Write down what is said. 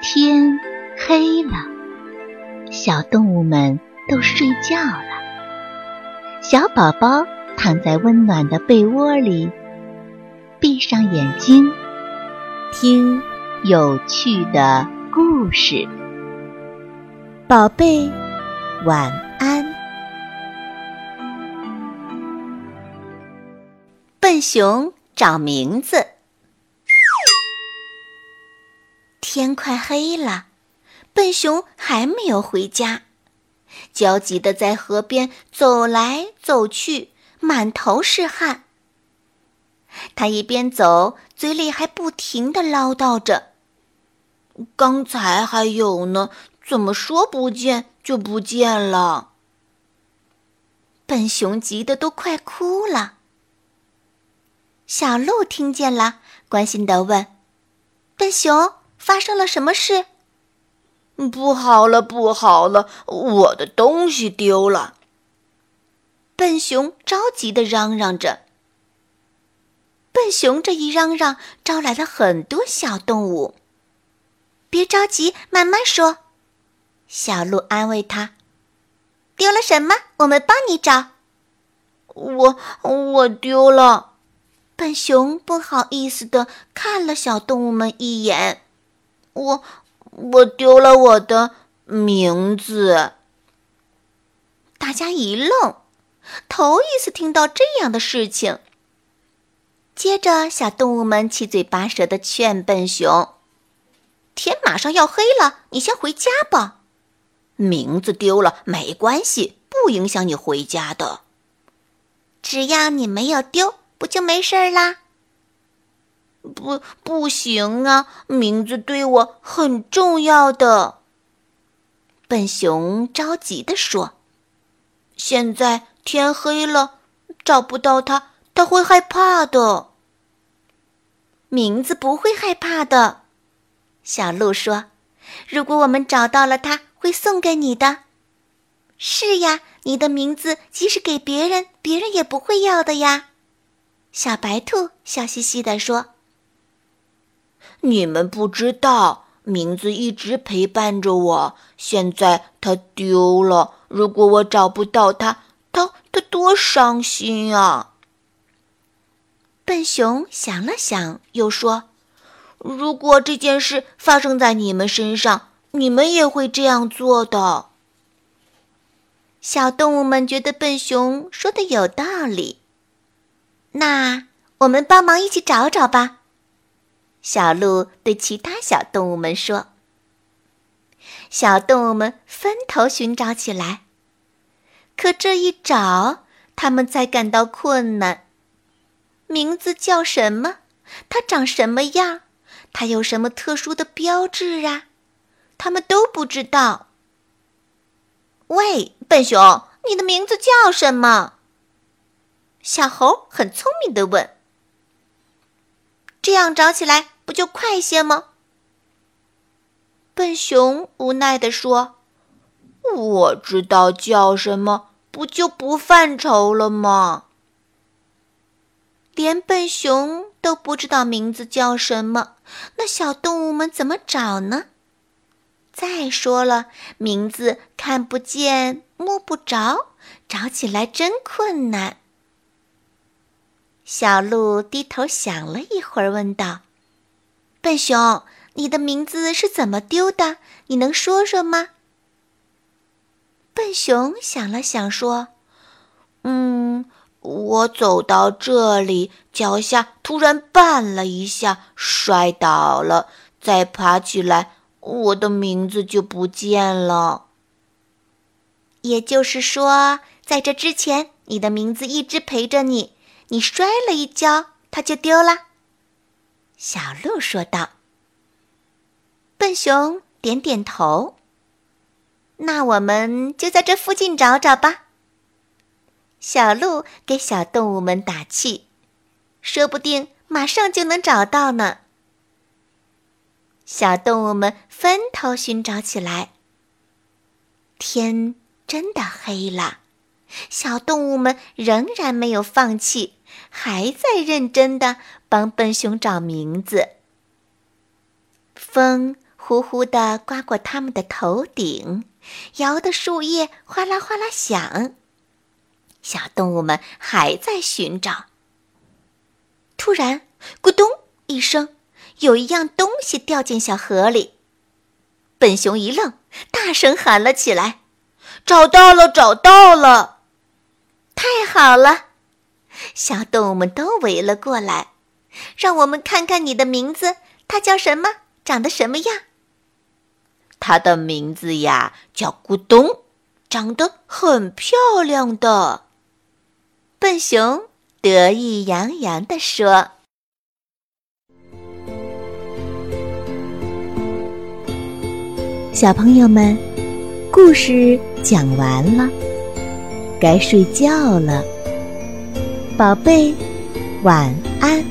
天黑了，小动物们都睡觉了。小宝宝躺在温暖的被窝里，闭上眼睛，听有趣的故事。宝贝，晚安。笨熊找名字。天快黑了，笨熊还没有回家，焦急地在河边走来走去，满头是汗。他一边走，嘴里还不停地唠叨着：“刚才还有呢，怎么说不见就不见了？”笨熊急得都快哭了。小鹿听见了，关心地问：“笨熊。”发生了什么事？不好了，不好了！我的东西丢了。笨熊着急的嚷嚷着。笨熊这一嚷嚷，招来了很多小动物。别着急，慢慢说。小鹿安慰他：“丢了什么？我们帮你找。”我我丢了。笨熊不好意思的看了小动物们一眼。我我丢了我的名字。大家一愣，头一次听到这样的事情。接着，小动物们七嘴八舌的劝笨熊：“天马上要黑了，你先回家吧。名字丢了没关系，不影响你回家的。只要你没有丢，不就没事儿啦？”不，不行啊！名字对我很重要的。笨熊着急地说：“现在天黑了，找不到它，它会害怕的。”名字不会害怕的，小鹿说：“如果我们找到了它，会送给你的。”是呀，你的名字即使给别人，别人也不会要的呀。小白兔笑嘻嘻地说。你们不知道，名字一直陪伴着我。现在它丢了，如果我找不到它，它它多伤心啊！笨熊想了想，又说：“如果这件事发生在你们身上，你们也会这样做的。”小动物们觉得笨熊说的有道理，那我们帮忙一起找找吧。小鹿对其他小动物们说：“小动物们分头寻找起来。可这一找，他们才感到困难。名字叫什么？它长什么样？它有什么特殊的标志啊？他们都不知道。喂，笨熊，你的名字叫什么？”小猴很聪明的问。这样找起来不就快些吗？笨熊无奈地说：“我知道叫什么，不就不犯愁了吗？”连笨熊都不知道名字叫什么，那小动物们怎么找呢？再说了，名字看不见、摸不着，找起来真困难。小鹿低头想了一会儿，问道：“笨熊，你的名字是怎么丢的？你能说说吗？”笨熊想了想，说：“嗯，我走到这里，脚下突然绊了一下，摔倒了，再爬起来，我的名字就不见了。也就是说，在这之前，你的名字一直陪着你。”你摔了一跤，它就丢了。”小鹿说道。笨熊点点头。那我们就在这附近找找吧。小鹿给小动物们打气，说不定马上就能找到呢。小动物们分头寻找起来。天真的黑了。小动物们仍然没有放弃，还在认真的帮笨熊找名字。风呼呼地刮过它们的头顶，摇得树叶哗啦哗啦响。小动物们还在寻找。突然，咕咚一声，有一样东西掉进小河里。笨熊一愣，大声喊了起来：“找到了，找到了！太好了！”小动物们都围了过来。让我们看看你的名字，它叫什么？长得什么样？它的名字呀，叫咕咚，长得很漂亮的。笨熊得意洋洋地说：“小朋友们，故事讲完了，该睡觉了，宝贝，晚安。”